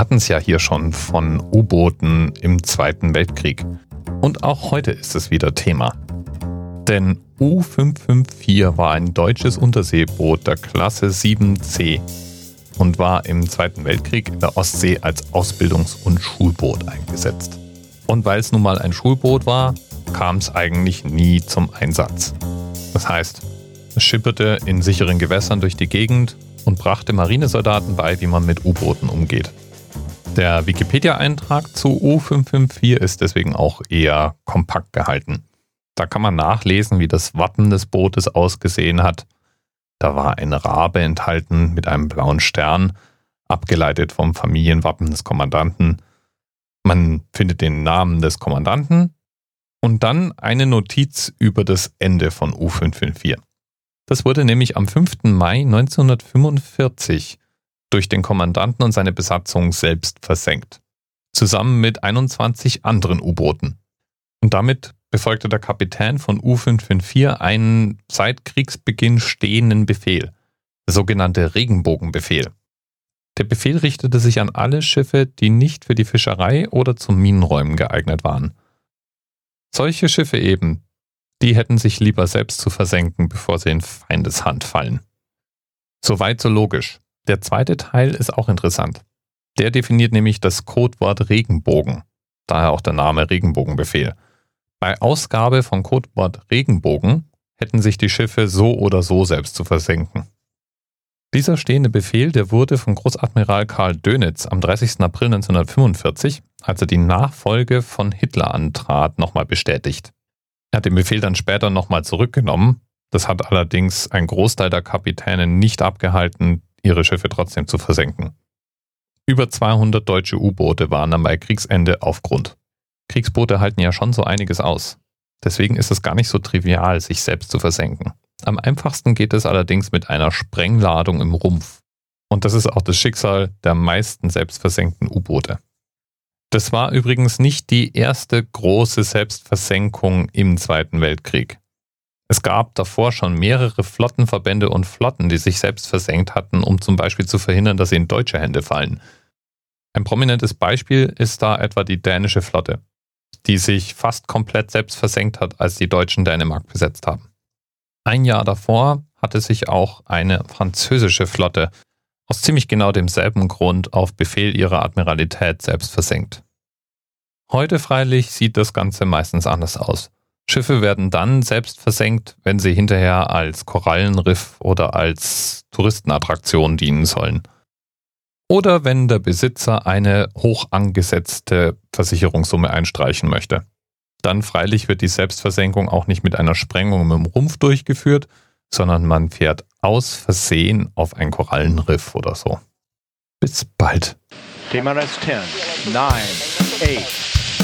hatten es ja hier schon von U-Booten im Zweiten Weltkrieg. Und auch heute ist es wieder Thema. Denn U-554 war ein deutsches Unterseeboot der Klasse 7C und war im Zweiten Weltkrieg in der Ostsee als Ausbildungs- und Schulboot eingesetzt. Und weil es nun mal ein Schulboot war, kam es eigentlich nie zum Einsatz. Das heißt, es schipperte in sicheren Gewässern durch die Gegend und brachte Marinesoldaten bei, wie man mit U-Booten umgeht. Der Wikipedia-Eintrag zu U554 ist deswegen auch eher kompakt gehalten. Da kann man nachlesen, wie das Wappen des Bootes ausgesehen hat. Da war ein Rabe enthalten mit einem blauen Stern, abgeleitet vom Familienwappen des Kommandanten. Man findet den Namen des Kommandanten und dann eine Notiz über das Ende von U554. Das wurde nämlich am 5. Mai 1945 durch den Kommandanten und seine Besatzung selbst versenkt. Zusammen mit 21 anderen U-Booten. Und damit befolgte der Kapitän von U554 einen seit Kriegsbeginn stehenden Befehl, der sogenannte Regenbogenbefehl. Der Befehl richtete sich an alle Schiffe, die nicht für die Fischerei oder zum Minenräumen geeignet waren. Solche Schiffe eben, die hätten sich lieber selbst zu versenken, bevor sie in Feindeshand fallen. Soweit so logisch. Der zweite Teil ist auch interessant. Der definiert nämlich das Codewort Regenbogen, daher auch der Name Regenbogenbefehl. Bei Ausgabe von Codewort Regenbogen hätten sich die Schiffe so oder so selbst zu versenken. Dieser stehende Befehl, der wurde von Großadmiral Karl Dönitz am 30. April 1945, als er die Nachfolge von Hitler antrat, nochmal bestätigt. Er hat den Befehl dann später nochmal zurückgenommen. Das hat allerdings ein Großteil der Kapitäne nicht abgehalten, ihre Schiffe trotzdem zu versenken. Über 200 deutsche U-Boote waren dann bei Kriegsende auf Grund. Kriegsboote halten ja schon so einiges aus. Deswegen ist es gar nicht so trivial, sich selbst zu versenken. Am einfachsten geht es allerdings mit einer Sprengladung im Rumpf. Und das ist auch das Schicksal der meisten selbstversenkten U-Boote. Das war übrigens nicht die erste große Selbstversenkung im Zweiten Weltkrieg. Es gab davor schon mehrere Flottenverbände und Flotten, die sich selbst versenkt hatten, um zum Beispiel zu verhindern, dass sie in deutsche Hände fallen. Ein prominentes Beispiel ist da etwa die dänische Flotte, die sich fast komplett selbst versenkt hat, als die Deutschen Dänemark besetzt haben. Ein Jahr davor hatte sich auch eine französische Flotte aus ziemlich genau demselben Grund auf Befehl ihrer Admiralität selbst versenkt. Heute freilich sieht das Ganze meistens anders aus. Schiffe werden dann selbst versenkt, wenn sie hinterher als Korallenriff oder als Touristenattraktion dienen sollen. Oder wenn der Besitzer eine hoch angesetzte Versicherungssumme einstreichen möchte. Dann freilich wird die Selbstversenkung auch nicht mit einer Sprengung im Rumpf durchgeführt, sondern man fährt aus Versehen auf ein Korallenriff oder so. Bis bald. TMRS 10, 9, 8,